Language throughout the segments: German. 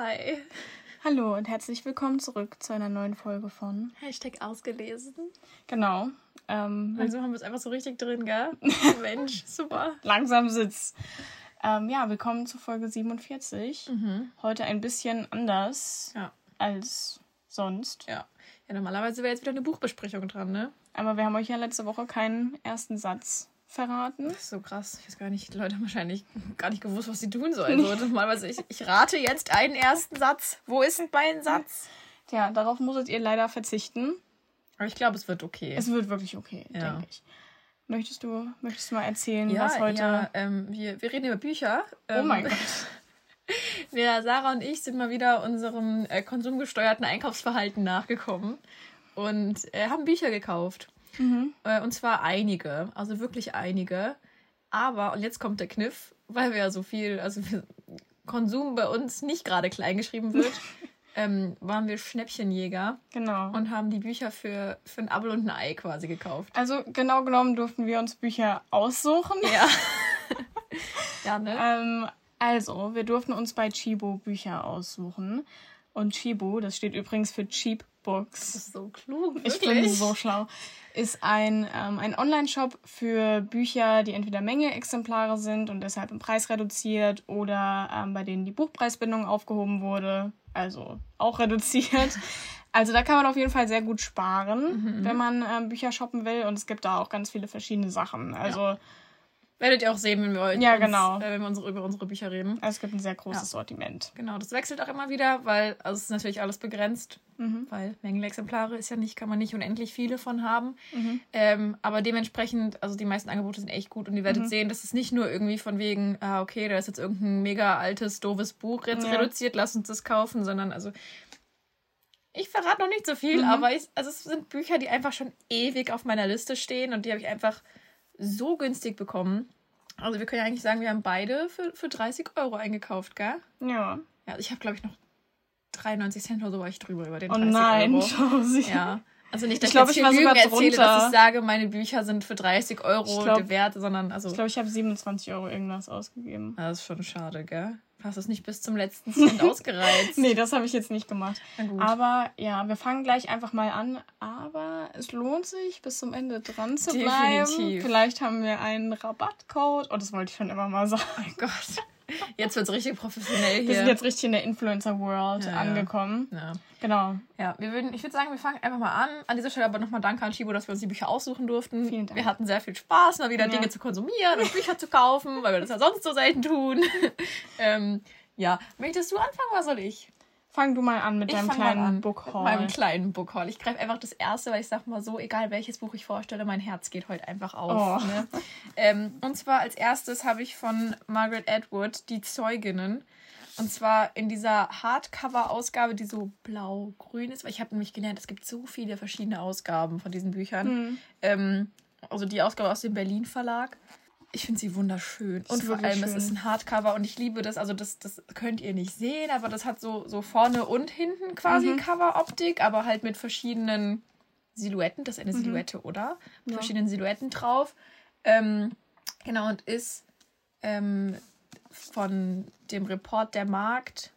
Hi. Hallo und herzlich willkommen zurück zu einer neuen Folge von Hashtag ausgelesen. Genau. Ähm, Also haben wir es einfach so richtig drin, gell? Mensch, super. langsam sitzt. Ähm, ja, willkommen zu Folge 47. Heute ein bisschen anders Ja. als sonst. Ja. Ja, normalerweise wäre jetzt wieder eine Buchbesprechung dran, ne? Aber wir haben euch ja letzte Woche keinen ersten Satz verraten. Das ist so krass. Ich weiß gar nicht, die Leute haben wahrscheinlich gar nicht gewusst, was sie tun sollen. So, normalerweise, ich, ich rate jetzt einen ersten Satz. Wo ist mein Satz? Ja, darauf musstet ihr leider verzichten. Aber ich glaube, es wird okay. Es wird wirklich okay, Ja. denke ich. Möchtest du, möchtest du mal erzählen, ja, was heute. ja ähm, wir, wir reden über Bücher. Oh Ähm, mein Gott. Wir, Sarah und ich, sind mal wieder unserem äh, konsumgesteuerten Einkaufsverhalten nachgekommen und äh, haben Bücher gekauft. Mhm. Äh, und zwar einige, also wirklich einige. Aber, und jetzt kommt der Kniff, weil wir ja so viel, also Konsum bei uns nicht gerade klein geschrieben wird, ähm, waren wir Schnäppchenjäger Genau. und haben die Bücher für, für ein Apfel und ein Ei quasi gekauft. Also genau genommen durften wir uns Bücher aussuchen. Ja. ja, ne? Ähm, also, wir durften uns bei Chibo Bücher aussuchen. Und Chibo, das steht übrigens für Cheap Books. Das ist so klug. Ich wirklich. bin so schlau. Ist ein, ähm, ein Online-Shop für Bücher, die entweder Menge-Exemplare sind und deshalb im Preis reduziert oder ähm, bei denen die Buchpreisbindung aufgehoben wurde, also auch reduziert. Also da kann man auf jeden Fall sehr gut sparen, wenn man ähm, Bücher shoppen will. Und es gibt da auch ganz viele verschiedene Sachen. Also Werdet ihr auch sehen, wenn wir, euch Ja, uns, genau. äh, wenn wir unsere, über unsere Bücher reden. es gibt ein sehr großes Ja. Sortiment. Genau, das wechselt auch immer wieder, weil also es ist natürlich alles begrenzt, Mhm. weil Mängelexemplare ist ja nicht, kann man nicht unendlich viele von haben. Mhm. Ähm, aber dementsprechend, also die meisten Angebote sind echt gut und ihr werdet Mhm. sehen, dass es nicht nur irgendwie von wegen, ah, okay, da ist jetzt irgendein mega altes, doofes Buch jetzt Ja. reduziert, lass uns das kaufen, sondern also ich verrate noch nicht so viel, Mhm. aber ich, also es sind Bücher, die einfach schon ewig auf meiner Liste stehen und die habe ich einfach so günstig bekommen. Also wir können ja eigentlich sagen, wir haben beide für, für 30 Euro eingekauft, gell? Ja. Ja, ich habe, glaube ich, noch 93 Cent oder so war ich drüber über den Oh 30 nein, Euro. Josie. Ja. Also nicht, dass Ich glaub, ich, ich jetzt war sogar erzähle, dass drunter. ich sage, meine Bücher sind für 30 Euro Ich glaub- wert, sondern also Ich glaube, ich habe 27 Euro irgendwas ausgegeben. Ja, das ist schon schade, gell? Hast du es nicht bis zum letzten Cent ausgereizt? Nee, das habe ich jetzt nicht gemacht. Na gut. Aber ja, wir fangen gleich einfach mal an. Aber es lohnt sich, bis zum Ende dran zu bleiben. Definitiv. Vielleicht haben wir einen Rabattcode. Oh, das wollte ich schon immer mal sagen. Oh Gott. Jetzt wird's richtig professionell hier. Wir sind jetzt richtig in der Influencer-World Ja, angekommen. ja. Genau. Ja, wir würden, ich würde sagen, wir fangen einfach mal an. An dieser Stelle aber nochmal danke an Chibo, dass wir uns die Bücher aussuchen durften. Vielen Dank. Wir hatten sehr viel Spaß, mal wieder Ja. Dinge zu konsumieren und Bücher zu kaufen, weil wir das ja sonst so selten tun. ähm, ja, möchtest du anfangen, was soll ich? Fang du mal an mit Ich deinem kleinen an Book Mit meinem kleinen Bookhaul. Ich greife einfach das erste, weil ich sag mal so, egal welches Buch ich vorstelle, mein Herz geht heute einfach auf. Oh. Ne? Ähm, und zwar als erstes habe ich von Margaret Atwood die Zeuginnen. Und zwar in dieser Hardcover-Ausgabe, die so blau-grün ist, weil ich habe nämlich gelernt, es gibt so viele verschiedene Ausgaben von diesen Büchern. Hm. Ähm, also die Ausgabe aus dem Berlin Verlag. Ich finde sie wunderschön. Und vor allem, es schön. ist ein Hardcover und ich liebe das. Also, das, das könnt ihr nicht sehen, aber das hat so, so vorne und hinten quasi Mhm. Cover-Optik, aber halt mit verschiedenen Silhouetten. Das ist eine Mhm. Silhouette, oder? Mit Ja. verschiedenen Silhouetten drauf. Ähm, genau, und ist ähm, von dem Report der Markt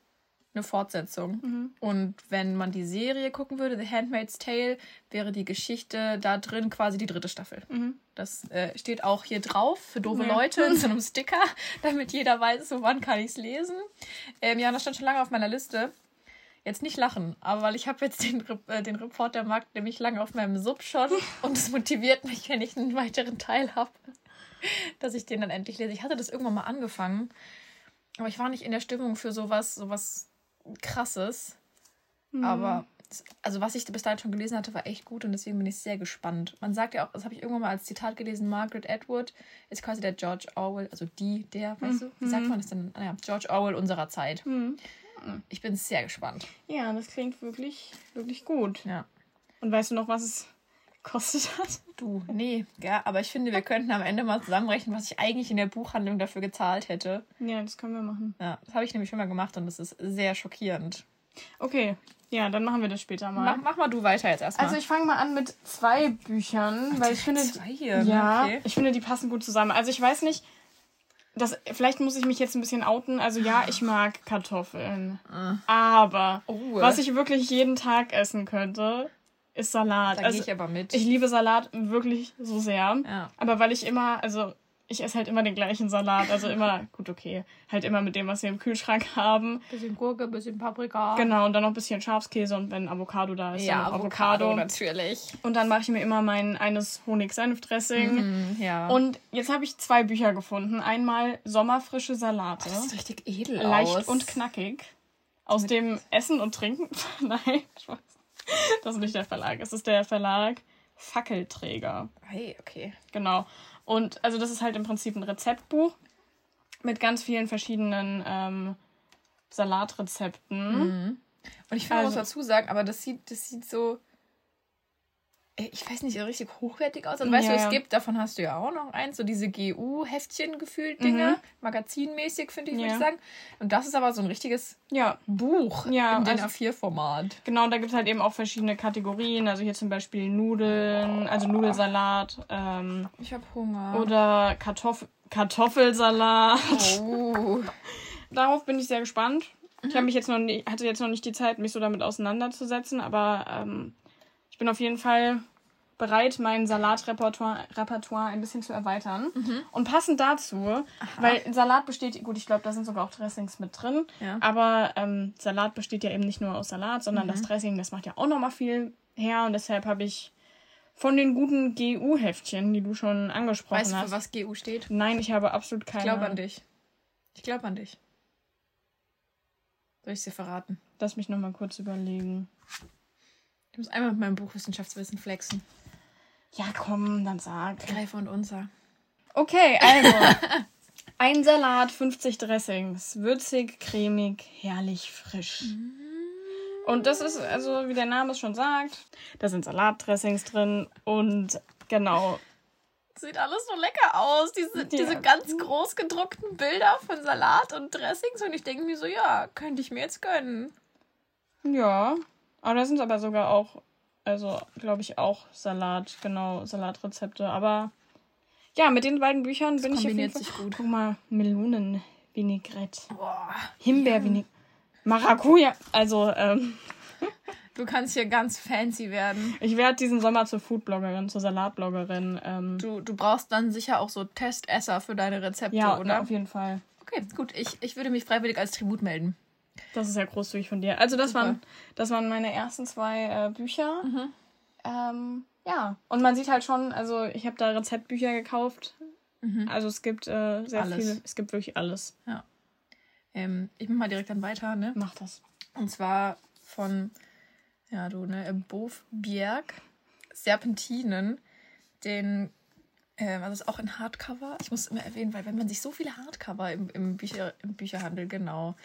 eine Fortsetzung. Mhm. Und wenn man die Serie gucken würde, The Handmaid's Tale, wäre die Geschichte da drin quasi die dritte Staffel. Mhm. Das äh, steht auch hier drauf für doofe Ja. Leute in so einem Sticker, damit jeder weiß, so wann kann ich es lesen. Ähm, ja, das stand schon lange auf meiner Liste. Jetzt nicht lachen, aber weil ich habe jetzt den, äh, den Report der Markt nämlich lange auf meinem Sub schon und es motiviert mich, wenn ich einen weiteren Teil habe, dass ich den dann endlich lese. Ich hatte das irgendwann mal angefangen, aber ich war nicht in der Stimmung für sowas, sowas krasses. Mhm. Aber also was ich bis dahin schon gelesen hatte, war echt gut und deswegen bin ich sehr gespannt. Man sagt ja auch, das habe ich irgendwann mal als Zitat gelesen, Margaret Atwood ist quasi der George Orwell, also die, der, weißt du, wie sagt man das denn? Ah ja, George Orwell unserer Zeit. Mhm. Ich bin sehr gespannt. Ja, das klingt wirklich, wirklich gut. Ja. Und weißt du noch, was es gekostet hat? Du, nee, ja, aber ich finde, wir könnten am Ende mal zusammenrechnen, was ich eigentlich in der Buchhandlung dafür gezahlt hätte. Ja, das können wir machen. Ja, das habe ich nämlich schon mal gemacht und das ist sehr schockierend. Okay, ja, dann machen wir das später mal. Mach, mach mal du weiter jetzt erstmal. Also ich fange mal an mit zwei Büchern, weil ich finde, zwei hier, ne? ja, Okay. ich finde, die passen gut zusammen. Also ich weiß nicht, das, vielleicht muss ich mich jetzt ein bisschen outen. Also ja, ich mag Kartoffeln. Aber Oh. was ich wirklich jeden Tag essen könnte, ist Salat. Da also, gehe ich aber mit. ich liebe Salat wirklich so sehr. Ja. Aber weil ich immer, also ich esse halt immer den gleichen Salat. Also immer, gut, okay. Halt immer mit dem, was wir im Kühlschrank haben. bisschen Gurke, bisschen Paprika. Genau, und dann noch ein bisschen Schafskäse und wenn Avocado da ist, Ja, dann Avocado, Avocado. natürlich. Und dann mache ich mir immer mein eines Honig-Senf-Dressing. Mhm, ja. Und jetzt habe ich zwei Bücher gefunden. Einmal Sommerfrische Salate. das sieht richtig edel leicht aus. und knackig. Aus dem Essen und Trinken. Nein, Spaß. Das ist nicht der Verlag. Es ist der Verlag Fackelträger. Hey, okay. Genau. Und also das ist halt im Prinzip ein Rezeptbuch mit ganz vielen verschiedenen ähm, Salatrezepten. Und ich muss Also- dazu sagen, aber das sieht, das sieht so, ich weiß nicht, richtig hochwertig aus. Also weißt Ja, du, es gibt, davon hast du ja auch noch eins, so diese GU-Heftchen gefühlt Dinge, magazinmäßig, finde ich, würde Mhm. Ja. ich sagen. Und das ist aber so ein richtiges Ja, Buch Ja, DIN also- A4-Format. genau. Da gibt es halt eben auch verschiedene Kategorien. Also hier zum Beispiel Nudeln, also Nudelsalat ähm, Ich habe Hunger. oder Kartoff Kartoffelsalat. Oh. Darauf bin ich sehr gespannt. Ich Mhm. habe mich jetzt noch nie, hatte jetzt noch nicht die Zeit, mich so damit auseinanderzusetzen, aber ähm, ich bin auf jeden Fall bereit, mein Salatrepertoire Repertoire ein bisschen zu erweitern. Mhm. Und passend dazu, weil Salat besteht, gut, ich glaube, da sind sogar auch Dressings mit drin, Ja. aber ähm, Salat besteht ja eben nicht nur aus Salat, sondern Mhm. das Dressing, das macht ja auch nochmal viel her und deshalb habe ich von den guten GU-Heftchen, die du schon angesprochen Weißt du, hast. für was GU steht? Nein, ich habe absolut keine Ich glaube an dich. Ich glaube an dich. Soll ich es dir verraten? Lass mich nochmal kurz überlegen. Ich muss einmal mit meinem Buch Wissenschaftswissen flexen. Ja, komm, dann sag. Greifer und unser. Okay, also. Ein Salat, 50 Dressings. Würzig, cremig, herrlich frisch. Und das ist, also wie der Name es schon sagt, da sind Salatdressings drin und genau. Sieht alles so lecker aus. Diese, diese ganz groß gedruckten Bilder von Salat und Dressings. Und ich denke mir so, ja, könnte ich mir jetzt gönnen. Ja, aber da sind aber sogar auch, also glaube ich auch Salat, genau, Salatrezepte. Aber ja, mit den beiden Büchern bin ich auf jeden kombiniert Fall. sich gut. Guck mal, Melonenvinaigrette, Boah. Himbeervinaigrette, Maracuja. Also, ähm, Du kannst hier ganz fancy werden. Ich werde diesen Sommer zur Foodbloggerin, zur Salatbloggerin. Ähm, Du, du brauchst dann sicher auch so Testesser für deine Rezepte, ja, oder? na, auf jeden Fall. Okay, gut. Ich, ich würde mich freiwillig als Tribut melden. Das ist ja großzügig von dir. Also das Super. waren, das waren meine ersten zwei äh, Bücher. Mhm. Ähm, ja, und man sieht halt schon, also ich habe da Rezeptbücher gekauft. Also es gibt äh, sehr Alles. viel, es gibt wirklich alles. Ähm, ich mach mal direkt dann weiter, ne? Mach das. Und zwar von, ja, du, ne, Bof Bjerg, Serpentinen, den, ähm, also ist auch in Hardcover. Ich muss immer erwähnen, weil wenn man sich so viele Hardcover im, im, Bücher, im Bücherhandel, genau,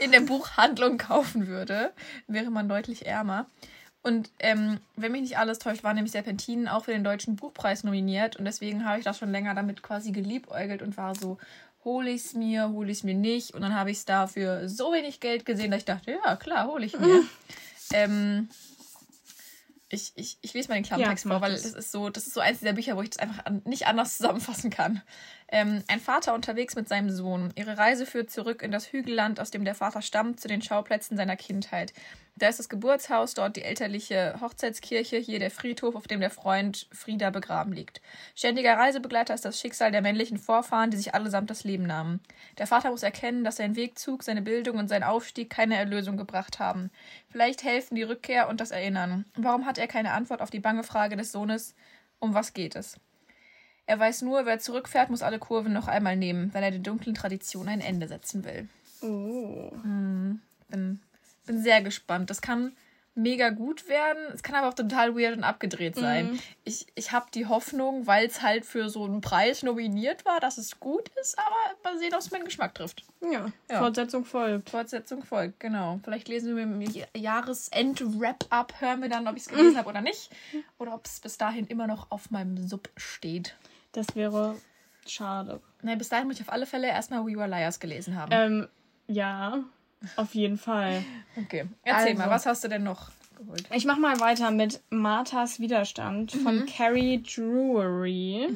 in der Buchhandlung kaufen würde, wäre man deutlich ärmer. Und ähm, wenn mich nicht alles täuscht, war nämlich Serpentinen auch für den Deutschen Buchpreis nominiert. Und deswegen habe ich das schon länger damit quasi geliebäugelt und war so, hole ich es mir, hole ich es mir nicht. Und dann habe ich es dafür so wenig Geld gesehen, dass ich dachte, ja, klar, hole ich mir. ähm, ich, ich, ich lese mal den Klammtext Ja, vor, weil das. das ist so, das ist so eins dieser Bücher, wo ich das einfach an, nicht anders zusammenfassen kann. Ähm, ein Vater unterwegs mit seinem Sohn. Ihre Reise führt zurück in das Hügelland, aus dem der Vater stammt, zu den Schauplätzen seiner Kindheit. Da ist das Geburtshaus, dort die elterliche Hochzeitskirche, hier der Friedhof, auf dem der Freund Frieda begraben liegt. Ständiger Reisebegleiter ist das Schicksal der männlichen Vorfahren, die sich allesamt das Leben nahmen. Der Vater muss erkennen, dass sein Wegzug, seine Bildung und sein Aufstieg keine Erlösung gebracht haben. Vielleicht helfen die Rückkehr und das Erinnern. Warum hat er keine Antwort auf die bange Frage des Sohnes, um was geht es? Er weiß nur, wer zurückfährt, muss alle Kurven noch einmal nehmen, weil er der dunklen Tradition ein Ende setzen will. Oh. Bin, bin sehr gespannt. Das kann mega gut werden. Es kann aber auch total weird und abgedreht sein. Ich, ich habe die Hoffnung, weil es halt für so einen Preis nominiert war, dass es gut ist, aber mal sehen, ob es meinen Geschmack trifft. Ja, Ja. Fortsetzung folgt. Fortsetzung folgt, genau. Vielleicht lesen wir im Ja- Jahresend-Wrap-Up, hören wir dann, ob ich es gelesen habe oder nicht. Oder ob es bis dahin immer noch auf meinem Sub steht. Das wäre schade. Nein, bis dahin muss ich auf alle Fälle erstmal We Were Liars gelesen haben. Ähm, ja, auf jeden Fall. okay, erzähl also- mal, was hast du denn noch geholt? Ich mach mal weiter mit Marthas Widerstand von Carrie Drury.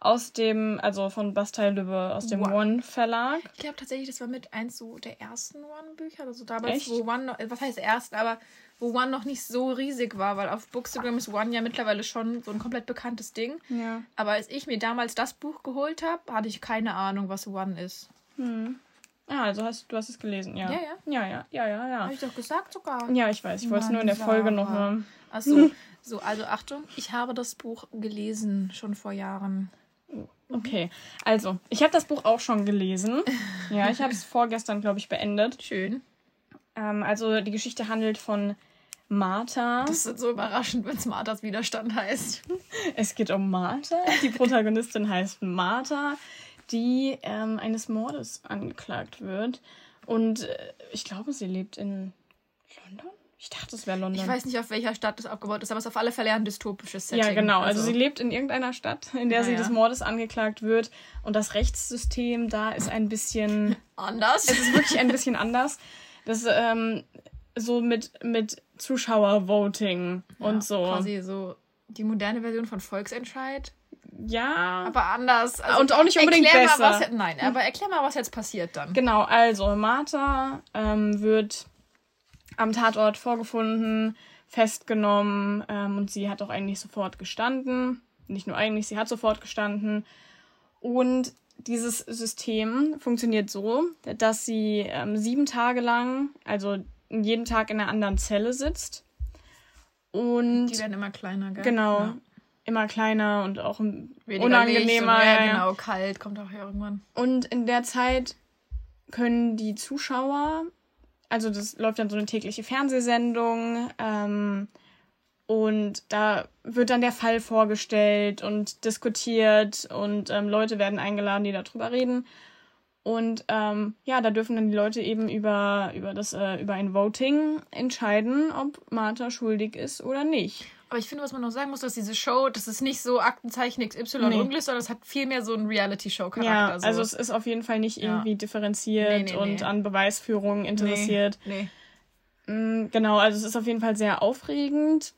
Aus dem, also von Bastei Lübbe, aus dem Wow. One Verlag. Ich glaube tatsächlich, das war mit eins so der ersten One-Bücher. Also damals, Echt? wo One, noch, was heißt erst, aber wo One noch nicht so riesig war, weil auf Bookstagram ist One ja mittlerweile schon so ein komplett bekanntes Ding. Ja. Aber als ich mir damals das Buch geholt habe, hatte ich keine Ahnung, was One ist. Ah, also hast du hast es gelesen, ja. Ja, Ja, ja, ja, ja, ja. Habe ich doch gesagt sogar. Ja, ich weiß. Ich wollte es nur in der Folge nochmal. Achso. So, also Achtung, ich habe das Buch gelesen, schon vor Jahren. Okay, also, ich habe das Buch auch schon gelesen. Ja, ich habe es vorgestern, glaube ich, beendet. Schön. Ähm, also, die Geschichte handelt von Martha. Das ist so überraschend, wenn es Marthas Widerstand heißt. Es geht um Martha. Die Protagonistin heißt Martha, die ähm, eines Mordes angeklagt wird. Und äh, ich glaube, sie lebt in London. Ich dachte, es wäre London. Ich weiß nicht, auf welcher Stadt das aufgebaut ist, aber es ist auf alle Fälle ein dystopisches Setting. Ja, genau. Also, sie lebt in irgendeiner Stadt, in der Ja, sie ja. des Mordes angeklagt wird. Und das Rechtssystem da ist ein bisschen. anders. Es ist wirklich ein bisschen anders. Das ähm, so mit, mit Zuschauervoting und so. Quasi so die moderne Version von Volksentscheid, Ja. aber anders. Also Und auch nicht unbedingt erklär besser. Mal, was, nein, aber erklär mal, was jetzt passiert dann. Genau, also Martha ähm, wird am Tatort vorgefunden, festgenommen ähm, und sie hat auch eigentlich sofort gestanden. Nicht nur eigentlich, sie hat sofort gestanden. Und dieses System funktioniert so, dass sie ähm, sieben Tage lang, also jeden Tag in einer anderen Zelle sitzt. Und Die werden immer kleiner, gell? genau, Ja. immer kleiner und auch Weniger Licht unangenehmer. und, ja, ja, ja. genau, kalt, kommt auch irgendwann. Und in der Zeit können die Zuschauer, also das läuft dann so eine tägliche Fernsehsendung, ähm, und da wird dann der Fall vorgestellt und diskutiert und ähm, Leute werden eingeladen, die darüber reden. Und ähm, ja, da dürfen dann die Leute eben über, über, das, äh, über ein Voting entscheiden, ob Martha schuldig ist oder nicht. Aber ich finde, was man noch sagen muss, dass diese Show, das ist nicht so Aktenzeichen XY Nee. unglücklich, sondern es hat viel mehr so einen Reality-Show-Charakter. Ja, so. also es ist auf jeden Fall nicht Ja. irgendwie differenziert Nee, nee, und an Beweisführung interessiert. Nee. Mm, Genau, also es ist auf jeden Fall sehr aufregend.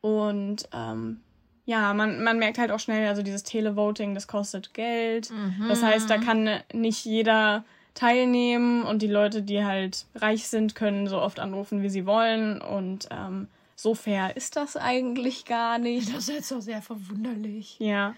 Und ähm, ja, man, man merkt halt auch schnell, also dieses Televoting, das kostet Geld. Das heißt, da kann nicht jeder teilnehmen und die Leute, die halt reich sind, können so oft anrufen, wie sie wollen. Und ähm, so fair ist das eigentlich gar nicht. Das ist jetzt doch sehr verwunderlich. Ja.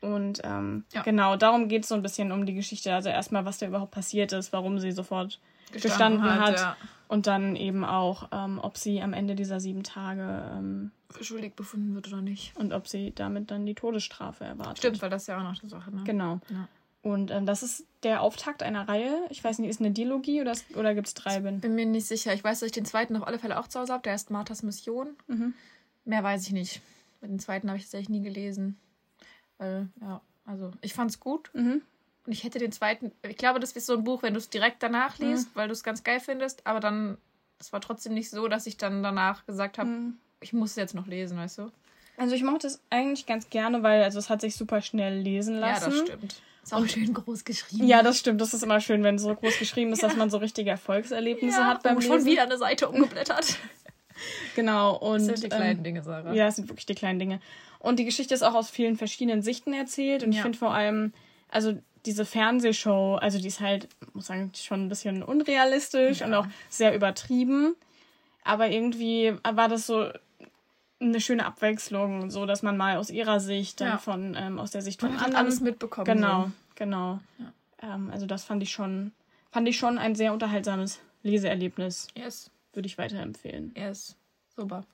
Und ähm, Ja. genau, darum geht es so ein bisschen um die Geschichte. Also erstmal, was da überhaupt passiert ist, warum sie sofort Gestanden gestanden, hat, hat. ja. Und dann eben auch, ähm, ob sie am Ende dieser sieben Tage ähm, Für schuldig befunden wird oder nicht. und ob sie damit dann die Todesstrafe erwartet. Stimmt, weil das ja auch noch die Sache, ne? Genau. Ja. Und ähm, das ist der Auftakt einer Reihe. Ich weiß nicht, ist eine Dialogie oder, oder gibt es drei Bände? Bin mir nicht sicher. Ich weiß, dass ich den zweiten auf alle Fälle auch zu Hause habe. Der heißt Marthas Mission. Mhm. Mehr weiß ich nicht. Den zweiten habe ich tatsächlich nie gelesen. Weil, ja, also ich fand's gut. Mhm. Und ich hätte den zweiten. Ich glaube, das ist so ein Buch, wenn du es direkt danach Mhm. liest, weil du es ganz geil findest. Aber dann, es war trotzdem nicht so, dass ich dann danach gesagt habe, Mhm. ich muss es jetzt noch lesen, weißt du? Also ich mochte es eigentlich ganz gerne, weil also es hat sich super schnell lesen lassen. Ja, das stimmt. Ist auch schön groß geschrieben. Ja, das stimmt. Das ist immer schön, wenn so groß geschrieben ist, dass man so richtige Erfolgserlebnisse hat beim oh, Lesen. schon wieder eine Seite umgeblättert. Genau. Und, Das sind die kleinen ähm, Dinge, Sarah. Ja, es sind wirklich die kleinen Dinge. Und die Geschichte ist auch aus vielen verschiedenen Sichten erzählt. Und ich Ja. finde vor allem, also diese Fernsehshow, also die ist halt, muss sagen, schon ein bisschen unrealistisch Ja. und auch sehr übertrieben. Aber irgendwie war das so eine schöne Abwechslung, so dass man mal aus ihrer Sicht, dann Ja. von ähm, aus der Sicht von Man hat anderen alles mitbekommen. Genau, So. genau. Ähm, also das fand ich schon, fand ich schon ein sehr unterhaltsames Leseerlebnis. Yes, Würde ich weiterempfehlen. yes. Super.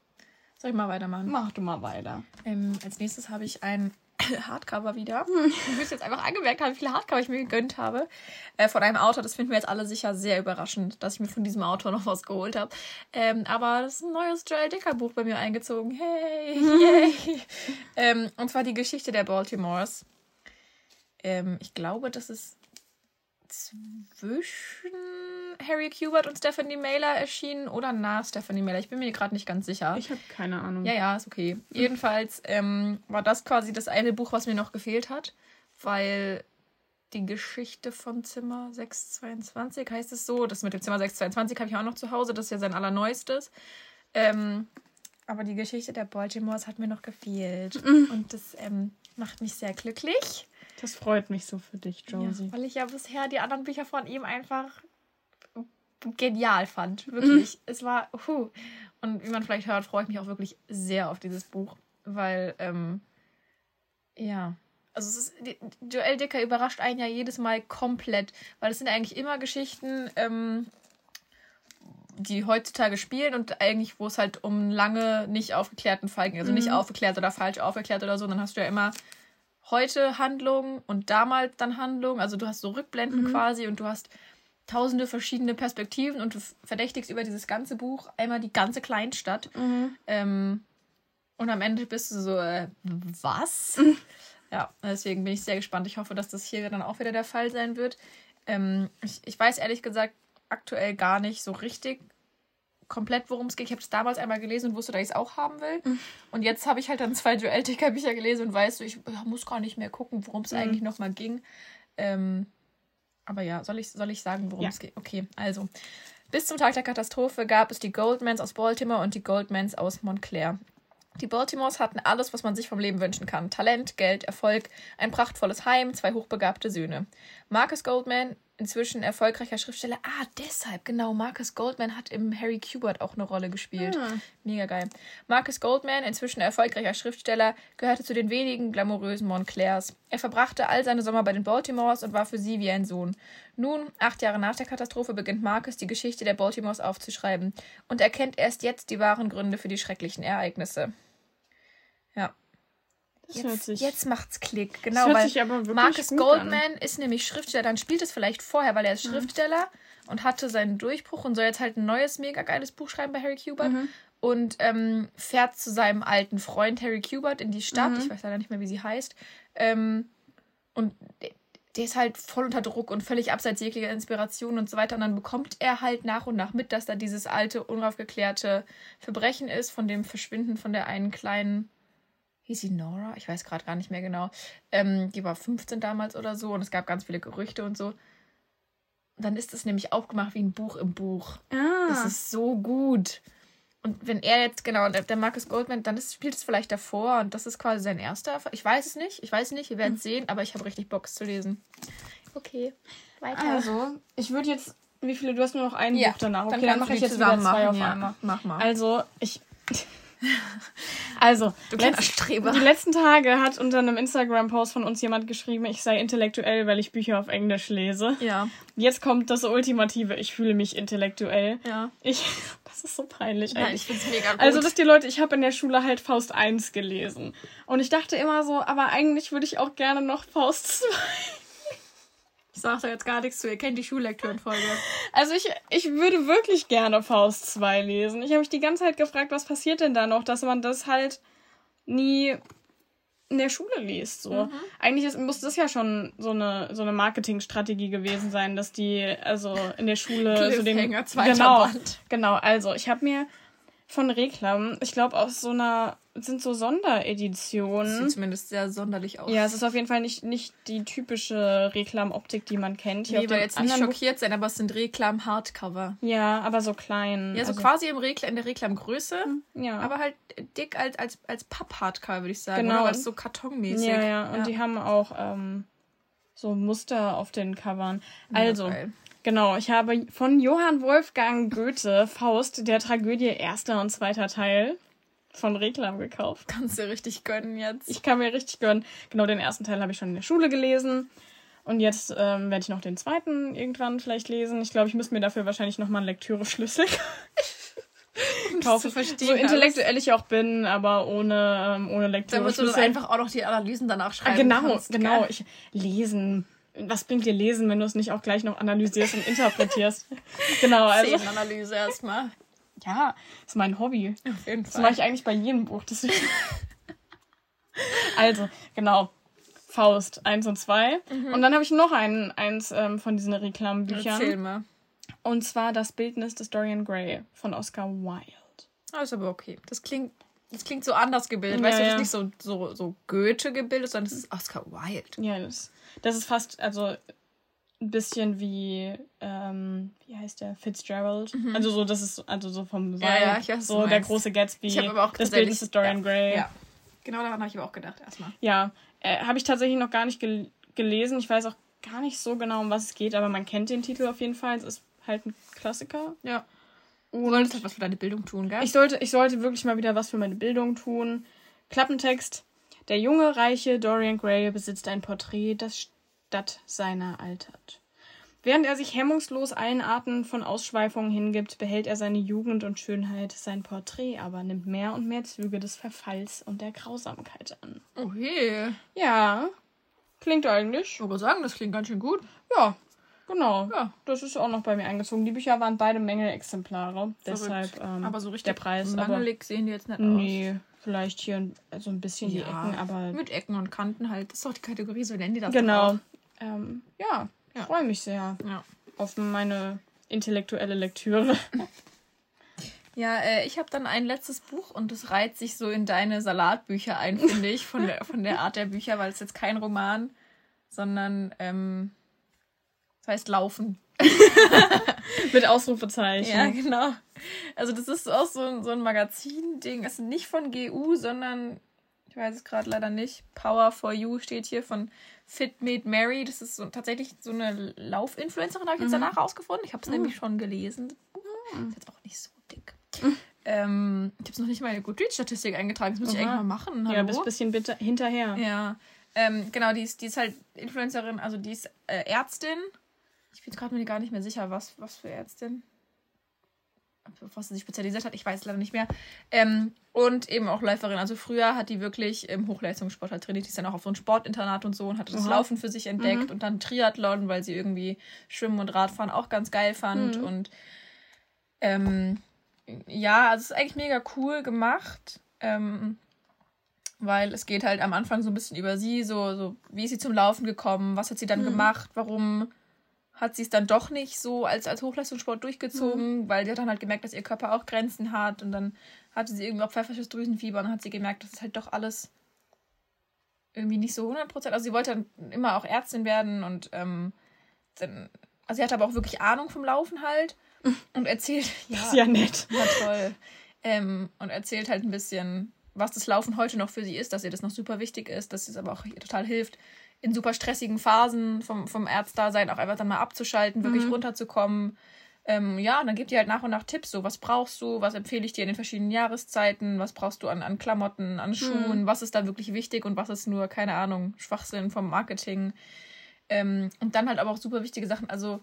Soll ich mal weitermachen? Mach du mal weiter. Ähm, als nächstes habe ich ein Hardcover wieder. Du wirst jetzt einfach angemerkt haben, wie viele Hardcover ich mir gegönnt habe. Äh, von einem Autor, das finden wir jetzt alle sicher sehr überraschend, dass ich mir von diesem Autor noch was geholt habe. Ähm, aber das ist ein neues Joel Dicker Buch bei mir eingezogen. Hey, yay. ähm, und zwar die Geschichte der Baltimores. Ähm, ich glaube, das ist zwischen Harry Kubert und Stephanie Mailer erschienen oder nach Stephanie Mailer. Ich bin mir gerade nicht ganz sicher. Ich habe keine Ahnung. Ja, ja, ist okay. Jedenfalls ähm, war das quasi das eine Buch, was mir noch gefehlt hat, weil die Geschichte von Zimmer 622 heißt es so. Das mit dem Zimmer 622 habe ich auch noch zu Hause, das ist ja sein allerneuestes. Ähm, aber die Geschichte der Baltimores hat mir noch gefehlt. Und das ähm, macht mich sehr glücklich. Das freut mich so für dich, Josie. Ja, weil ich ja bisher die anderen Bücher von ihm einfach genial fand. Wirklich. es war, huh. Und wie man vielleicht hört, freue ich mich auch wirklich sehr auf dieses Buch, weil, ähm, ja. Also es ist, die, Joel Dicker überrascht einen ja jedes Mal komplett, weil es sind eigentlich immer Geschichten, ähm, die heutzutage spielen und eigentlich, wo es halt um lange nicht aufgeklärten Fall ging. Also mhm. nicht aufgeklärt oder falsch aufgeklärt oder so. Dann hast du ja immer heute Handlungen und damals dann Handlungen. Also du hast so Rückblenden mhm. quasi und du hast tausende verschiedene Perspektiven und du verdächtigst über dieses ganze Buch einmal die ganze Kleinstadt. Mhm. Ähm, und am Ende bist du so, äh, was? Mhm. Ja, deswegen bin ich sehr gespannt. Ich hoffe, dass das hier dann auch wieder der Fall sein wird. Ähm, ich, ich weiß ehrlich gesagt aktuell gar nicht so richtig komplett, worum es geht. Ich habe es damals einmal gelesen und wusste, dass ich es auch haben will. Mhm. Und jetzt habe ich halt dann zwei Joel-Ticker-Bücher gelesen und weiß, ich muss gar nicht mehr gucken, worum es mhm. eigentlich nochmal ging. Ähm, aber ja, soll ich, soll ich sagen, worum ja. es geht? Okay, also. Bis zum Tag der Katastrophe gab es die Goldmans aus Baltimore und die Goldmans aus Montclair. Die Baltimores hatten alles, was man sich vom Leben wünschen kann. Talent, Geld, Erfolg, ein prachtvolles Heim, zwei hochbegabte Söhne. Marcus Goldman inzwischen erfolgreicher Schriftsteller. Ah, deshalb, genau. Marcus Goldman hat im Harry Kubert auch eine Rolle gespielt. Ah. Mega geil. Marcus Goldman, inzwischen erfolgreicher Schriftsteller, gehörte zu den wenigen glamourösen Montclairs. Er verbrachte all seine Sommer bei den Baltimores und war für sie wie ein Sohn. Nun, acht Jahre nach der Katastrophe, beginnt Marcus die Geschichte der Baltimores aufzuschreiben und erkennt erst jetzt die wahren Gründe für die schrecklichen Ereignisse. Ja, das jetzt, sich, jetzt macht's Klick, genau. weil Marcus Goldman an. ist nämlich Schriftsteller, dann spielt es vielleicht vorher, weil er ist mhm. Schriftsteller und hatte seinen Durchbruch und soll jetzt halt ein neues, mega geiles Buch schreiben bei Harry Kubert. Mhm. Und ähm, fährt zu seinem alten Freund Harry Kubert in die Stadt. Mhm. Ich weiß leider nicht mehr, wie sie heißt. Ähm, und der ist halt voll unter Druck und völlig abseits jeglicher Inspiration und so weiter. Und dann bekommt er halt nach und nach mit, dass da dieses alte, unaufgeklärte Verbrechen ist, von dem Verschwinden von der einen kleinen hieß sie Nora? Ich weiß gerade gar nicht mehr genau. Ähm, die war 15 damals oder so und es gab ganz viele Gerüchte und so. Und dann ist es nämlich aufgemacht wie ein Buch im Buch. Ah. Das ist so gut. Und wenn er jetzt, genau, der Marcus Goldman, dann ist, spielt es vielleicht davor und das ist quasi sein erster. Ich weiß es nicht, ich weiß nicht, wir werden es hm. sehen, aber ich habe richtig Bock, es zu lesen. Okay, weiter. Also, ich würde jetzt, wie viele, du hast nur noch ein ja, Buch danach. Okay, dann, dann mache ich jetzt wieder zwei auf ja, einmal. Mach mal. Also, ich. Also, du letzt, die letzten Tage hat unter einem Instagram-Post von uns jemand geschrieben, ich sei intellektuell, weil ich Bücher auf Englisch lese. Ja. Jetzt kommt das Ultimative, ich fühle mich intellektuell. Ja. Ich, das ist so peinlich Nein, eigentlich. ich find's mega gut. Also, dass die Leute, ich habe in der Schule halt Faust 1 gelesen. Und ich dachte immer so, aber eigentlich würde ich auch gerne noch Faust 2 ich sage da jetzt gar nichts zu, ihr kennt die Schullektürenfolge. Also ich, ich würde wirklich gerne Faust 2 lesen. Ich habe mich die ganze Zeit gefragt, was passiert denn da noch, dass man das halt nie in der Schule liest. So. Mhm. Eigentlich ist, muss das ja schon so eine, so eine Marketingstrategie gewesen sein, dass die also in der Schule so den genau, Band. genau. Also ich habe mir von Reklam, ich glaube aus so einer sind so Sondereditionen. Sieht zumindest sehr sonderlich aus. Ja, es ist auf jeden Fall nicht, nicht die typische Reklamoptik, die man kennt. Hier nee, weil jetzt nicht schockiert sein, aber es sind Reklam-Hardcover. Ja, aber so klein. Ja, so also quasi im Reklam, in der Reklamgröße. Hm, ja. Aber halt dick als, als, als Papp-Hardcover, würde ich sagen. Genau. Oder? Es so kartonmäßig. Ja, ja. Und ja. die haben auch ähm, so Muster auf den Covern. Also. Ja, Genau, ich habe von Johann Wolfgang Goethe Faust, der Tragödie erster und zweiter Teil von Reklam gekauft. Kannst du richtig gönnen jetzt. Ich kann mir richtig gönnen. Genau, den ersten Teil habe ich schon in der Schule gelesen. Und jetzt ähm, werde ich noch den zweiten irgendwann vielleicht lesen. Ich glaube, ich müsste mir dafür wahrscheinlich nochmal einen Lektüre-Schlüssel kaufen. so intellektuell ich auch bin, aber ohne, ähm, ohne Lektüre. Dann musst du einfach auch noch die Analysen danach schreiben. Ah, genau, kannst, genau. Ich, lesen. Was bringt dir Lesen, wenn du es nicht auch gleich noch analysierst und interpretierst? genau, also. Analyse erstmal. Ja, ist mein Hobby. Auf jeden Fall. Das mache ich eigentlich bei jedem Buch. also, genau. Faust 1 und 2. Mhm. Und dann habe ich noch ein, eins ähm, von diesen Reklambüchern. Erzähl mal. Und zwar das Bildnis des Dorian Gray von Oscar Wilde. Das ist aber okay. Das klingt, das klingt so anders gebildet. Ja, weißt du, das ist nicht so, so, so Goethe gebildet, sondern das ist Oscar Wilde. Ja, das, das ist fast, also ein bisschen wie, ähm, wie heißt der, Fitzgerald. Mhm. Also so, das ist, also so vom Vibe, ja, ja, ich weiß, so der große Gatsby. Ich aber auch das Bild ist Dorian ja, Gray. Ja. Genau daran habe ich aber auch gedacht erstmal. Ja, Äh, Habe ich tatsächlich noch gar nicht gel gelesen. Ich weiß auch gar nicht so genau, um was es geht, aber man kennt den Titel auf jeden Fall. Es ist halt ein Klassiker. Ja. Du solltest halt was für deine Bildung tun, gell? Ich sollte, ich sollte wirklich mal wieder was für meine Bildung tun. Klappentext. Der junge, reiche Dorian Gray besitzt ein Porträt, das statt seiner altert. Während er sich hemmungslos allen Arten von Ausschweifungen hingibt, behält er seine Jugend und Schönheit. Sein Porträt aber nimmt mehr und mehr Züge des Verfalls und der Grausamkeit an. Okay. Ja, klingt eigentlich. Ich wollte sagen, das klingt ganz schön gut. Ja, genau. Ja. Das ist auch noch bei mir eingezogen. Die Bücher waren beide Mängelexemplare. Deshalb ähm, aber so richtig der Preis. Aber, mangelig sehen die jetzt nicht aus. nee, vielleicht hier so ein bisschen die Ja, Ecken, aber Mit Ecken und Kanten halt. Das ist doch die Kategorie, so nennen die das. genau. Doch Ähm, ja, ich Ja. freue mich sehr. Ja. auf meine intellektuelle Lektüre. Ja, äh, ich habe dann ein letztes Buch und das reiht sich so in deine Salatbücher ein, finde ich, von der, von der Art der Bücher, weil es jetzt kein Roman, sondern ähm, das heißt Laufen. Mit Ausrufezeichen. Ja, genau. Also das ist auch so, ein- so ein Magazin-Ding. Es ist nicht von GU, sondern, ich weiß es gerade leider nicht, Power for You steht hier von Fit Made Mary. Das ist so, tatsächlich so eine Laufinfluencerin, habe ich jetzt danach rausgefunden. Ich habe es nämlich schon gelesen. Ist jetzt auch nicht so dick. Ähm, ich habe es noch nicht mal in die Goodreads-Statistik eingetragen. Das muss ich Aha. eigentlich mal machen. Ja, Hallo? bist ein bisschen bitter hinterher. Ja, ähm, genau, die ist, die ist halt Influencerin, also die ist äh, Ärztin. Ich bin gerade mir gar nicht mehr sicher, was, was für Ärztin. Was sie sich spezialisiert hat, ich weiß leider nicht mehr. Ähm, und eben auch Läuferin. Also früher hat die wirklich im Hochleistungssport halt trainiert. Die ist dann auch auf so ein Sportinternat und so und hat das Aha. Laufen für sich entdeckt und dann Triathlon, weil sie irgendwie Schwimmen und Radfahren auch ganz geil fand. Mhm. Und ähm, ja, also es ist eigentlich mega cool gemacht. Ähm, weil es geht halt am Anfang so ein bisschen über sie, so, so wie ist sie zum Laufen gekommen, was hat sie dann Mhm. gemacht, warum hat sie es dann doch nicht so als, als Hochleistungssport durchgezogen, Mhm. weil sie hat dann halt gemerkt, dass ihr Körper auch Grenzen hat und dann hatte sie irgendwie auch pfeifersches Drüsenfieber und dann hat sie gemerkt, dass es halt doch alles irgendwie nicht so 100%, also sie wollte dann immer auch Ärztin werden und ähm, dann, also sie hatte aber auch wirklich Ahnung vom Laufen halt und erzählt, Ist ja nett. war toll. Ähm, und erzählt halt ein bisschen, was das Laufen heute noch für sie ist, dass ihr das noch super wichtig ist, dass es aber auch ihr total hilft, in super stressigen Phasen vom, vom Ärztdasein auch einfach dann mal abzuschalten, wirklich runterzukommen. Ähm, ja, und dann gibt ihr halt nach und nach Tipps, so was brauchst du, was empfehle ich dir in den verschiedenen Jahreszeiten, was brauchst du an, an Klamotten, an Schuhen, was ist da wirklich wichtig und was ist nur, keine Ahnung, Schwachsinn vom Marketing. Ähm, und dann halt aber auch super wichtige Sachen, also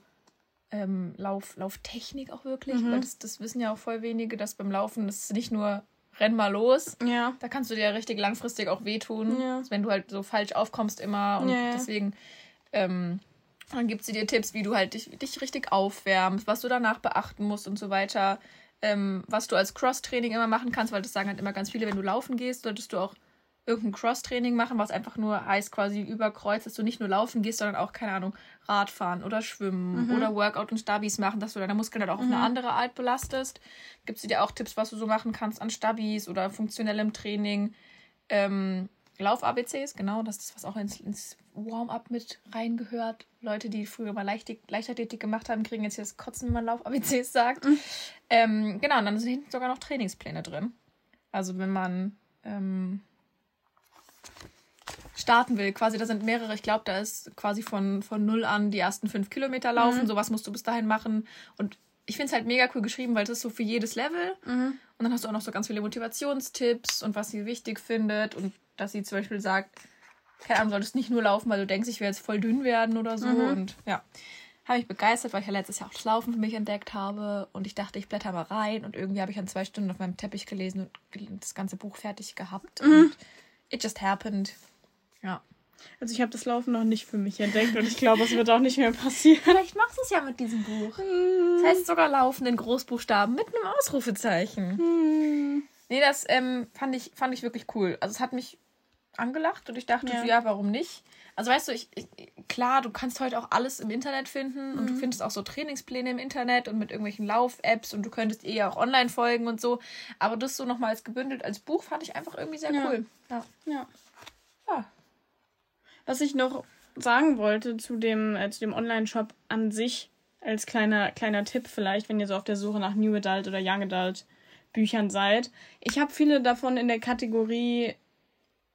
ähm, Lauf, Lauftechnik auch wirklich, weil das, das wissen ja auch voll wenige, dass beim Laufen das nicht nur renn mal los, Ja. da kannst du dir ja richtig langfristig auch wehtun, Ja. wenn du halt so falsch aufkommst immer und ja. deswegen ähm, dann gibt sie dir Tipps, wie du halt dich, dich richtig aufwärmst, was du danach beachten musst und so weiter. Ähm, was du als Cross-Training immer machen kannst, weil das sagen halt immer ganz viele, wenn du laufen gehst, solltest du auch irgendein Cross-Training machen, was einfach nur heißt quasi überkreuzt, dass du nicht nur laufen gehst, sondern auch, keine Ahnung, Radfahren oder Schwimmen oder Workout und Stabis machen, dass du deine Muskeln halt auch auf eine andere Art belastest. Gibt sie dir auch Tipps, was du so machen kannst an Stabis oder funktionellem Training. Ähm, Lauf-ABCs, genau, das ist was auch ins, ins Warm-up mit reingehört. Leute, die früher mal Leichtig Leichtathletik gemacht haben, kriegen jetzt hier das Kotzen, wenn man Lauf-ABCs sagt. Ähm, genau, und dann sind hinten sogar noch Trainingspläne drin. Also wenn man ähm, starten will, quasi, da sind mehrere, ich glaube, da ist quasi von, von null an die ersten fünf Kilometer laufen, sowas musst du bis dahin machen. Und ich finde es halt mega cool geschrieben, weil es ist so für jedes Level. Und dann hast du auch noch so ganz viele Motivationstipps und was sie wichtig findet. Und dass sie zum Beispiel sagt, keine Ahnung, solltest nicht nur laufen, weil du denkst, ich werde jetzt voll dünn werden oder so. Und ja, habe ich begeistert, weil ich ja letztes Jahr auch das Laufen für mich entdeckt habe. Und ich dachte, ich blätter mal rein. Und irgendwie habe ich an zwei Stunden auf meinem Teppich gelesen und das ganze Buch fertig gehabt. Und it just happened. Ja. Also ich habe das Laufen noch nicht für mich entdeckt und ich glaube, es wird auch nicht mehr passieren. Vielleicht machst du es ja mit diesem Buch. Das heißt sogar Laufen in Großbuchstaben mit einem Ausrufezeichen. Nee, das ähm, fand, ich, fand ich wirklich cool. Also es hat mich angelacht und ich dachte, Ja. so, ja, warum nicht? Also weißt du, ich, ich, klar, du kannst heute auch alles im Internet finden und du findest auch so Trainingspläne im Internet und mit irgendwelchen Lauf-Apps und du könntest eh auch online folgen und so. Aber das so nochmal als gebündelt als Buch fand ich einfach irgendwie sehr Ja. cool. Ja. Ja. ja. Was ich noch sagen wollte zu dem, äh, zu dem Online-Shop an sich, als kleiner, kleiner Tipp vielleicht, wenn ihr so auf der Suche nach New Adult oder Young Adult Büchern seid. Ich habe viele davon in der Kategorie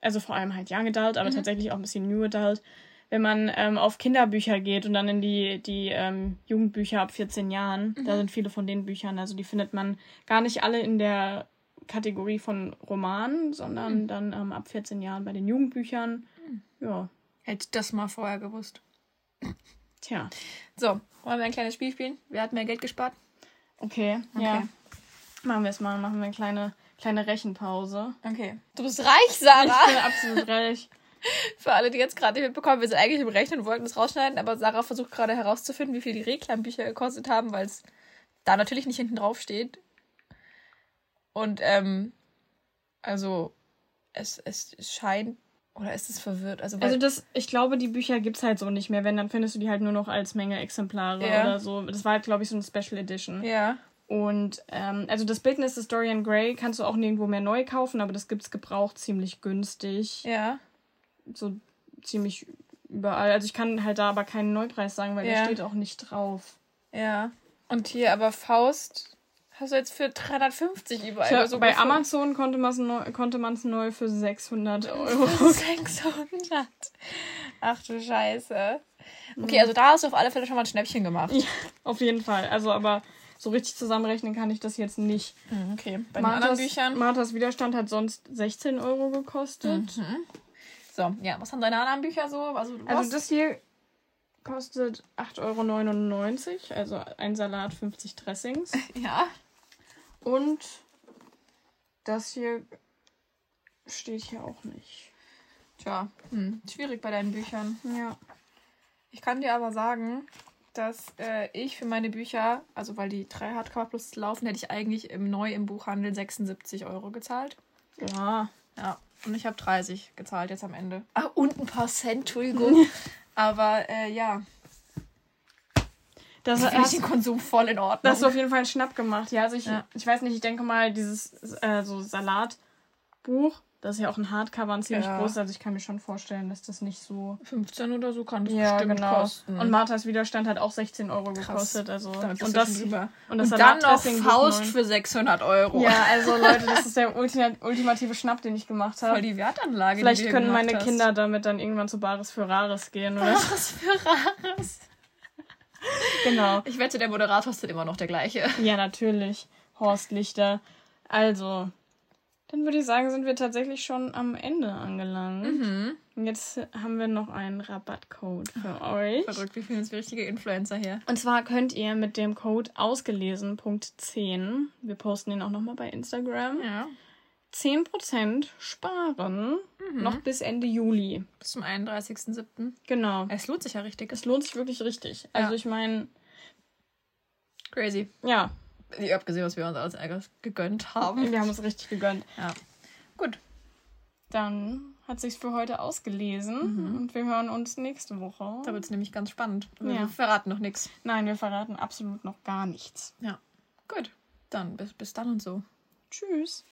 also vor allem halt Young Adult, aber Mhm. tatsächlich auch ein bisschen New Adult, wenn man ähm, auf Kinderbücher geht und dann in die, die ähm, Jugendbücher ab 14 Jahren, Mhm. da sind viele von den Büchern, also die findet man gar nicht alle in der Kategorie von Romanen, sondern Mhm. dann ähm, ab 14 Jahren bei den Jugendbüchern. Ja, Hätte ich das mal vorher gewusst. tja, So, wollen wir ein kleines Spiel spielen? Wer hat mehr Geld gespart? okay, Okay. ja. Machen wir es mal, machen wir eine kleine, kleine Rechenpause. Okay. Du bist reich, Ich Sarah! bin absolut reich. Für alle, die jetzt gerade nicht mitbekommen, wir sind eigentlich im Rechnen und wollten es rausschneiden, aber Sarah versucht gerade herauszufinden, wie viel die Reklambücher gekostet haben, weil es da natürlich nicht hinten drauf steht. Und, ähm, also, es, es scheint, oder ist es verwirrt? Also, Also das, ich glaube, die Bücher gibt's halt so nicht mehr. Wenn, dann findest du die halt nur noch als Menge Exemplare Ja. oder so. Das war halt, glaube ich, so eine Special Edition. ja. Und ähm, also das Bildnis des Dorian Gray kannst du auch nirgendwo mehr neu kaufen, aber das gibt's gebraucht ziemlich günstig. Ja. So ziemlich überall. Also ich kann halt da aber keinen Neupreis sagen, weil der steht auch nicht drauf. Ja. Und hier aber Faust hast du jetzt für 350 überall. Glaub, so bei gefunden. Amazon konnte man es neu, konnte neu für 600 Euro. 600. Ach du Scheiße. Okay, also da hast du auf alle Fälle schon mal ein Schnäppchen gemacht. Ja, auf jeden Fall. Also aber so richtig zusammenrechnen kann ich das jetzt nicht. Hm, Okay, bei den anderen Büchern. Marthas Widerstand hat sonst 16 Euro gekostet. So, ja, was haben deine anderen Bücher so? Also, Also das hier kostet 8,99 Euro, also ein Salat 50 Dressings. ja. Und das hier steht hier auch nicht. Tja, hm, schwierig bei deinen Büchern. Ja. Ich kann dir aber sagen, dass äh, ich für meine Bücher, also weil die drei Hardcover plus laufen, hätte ich eigentlich im neu im Buchhandel 76 Euro gezahlt. Ja. Ja, und ich habe 30 gezahlt jetzt am Ende. Ah, und ein paar Cent, Entschuldigung. aber äh, ja, Das, finde ich hast, den Konsum voll in Ordnung. das hast du auf jeden Fall einen Schnapp gemacht. Ja, also ich, Ja. ich weiß nicht, ich denke mal, dieses äh, so Salatbuch, das ist ja auch ein Hardcover und ziemlich Ja. groß, also ich kann mir schon vorstellen, dass das nicht so 15 oder so kann das Ja, bestimmt genau. kosten. Und Marthas Widerstand hat auch 16 Euro Krass. gekostet. Also Damit und das drüber. und das Und dann noch Faust für 600 Euro. Ja, also Leute, das ist der ultima- ultimative Schnapp, den ich gemacht Voll habe. die Wertanlage. Vielleicht die können meine hast. Kinder damit dann irgendwann zu Bares für Rares gehen, oder? Was für Rares. Genau. Ich wette, der Moderator ist dann immer noch der gleiche. Ja, natürlich. Horst Lichter. Also, dann würde ich sagen, sind wir tatsächlich schon am Ende angelangt. Mhm. Und jetzt haben wir noch einen Rabattcode für euch. Verrückt, wir fühlen uns wie richtige Influencer hier. Und zwar könnt ihr mit dem Code ausgelesen.10, wir posten den auch nochmal bei Instagram, Ja. 10% sparen, noch bis Ende Juli. Bis zum 31.07. Genau. Es lohnt sich ja richtig. Es lohnt sich wirklich richtig. Also Ja. ich meine, Crazy. ja, Ich hab gesehen, was wir uns alles gegönnt haben. wir haben es richtig gegönnt. Ja. Gut. Dann hat sich's für heute ausgelesen und wir hören uns nächste Woche. Da wird es nämlich ganz spannend. Wir Ja. verraten noch nichts. Nein, wir verraten absolut noch gar nichts. Ja. Gut. Dann bis, bis dann und so. Tschüss.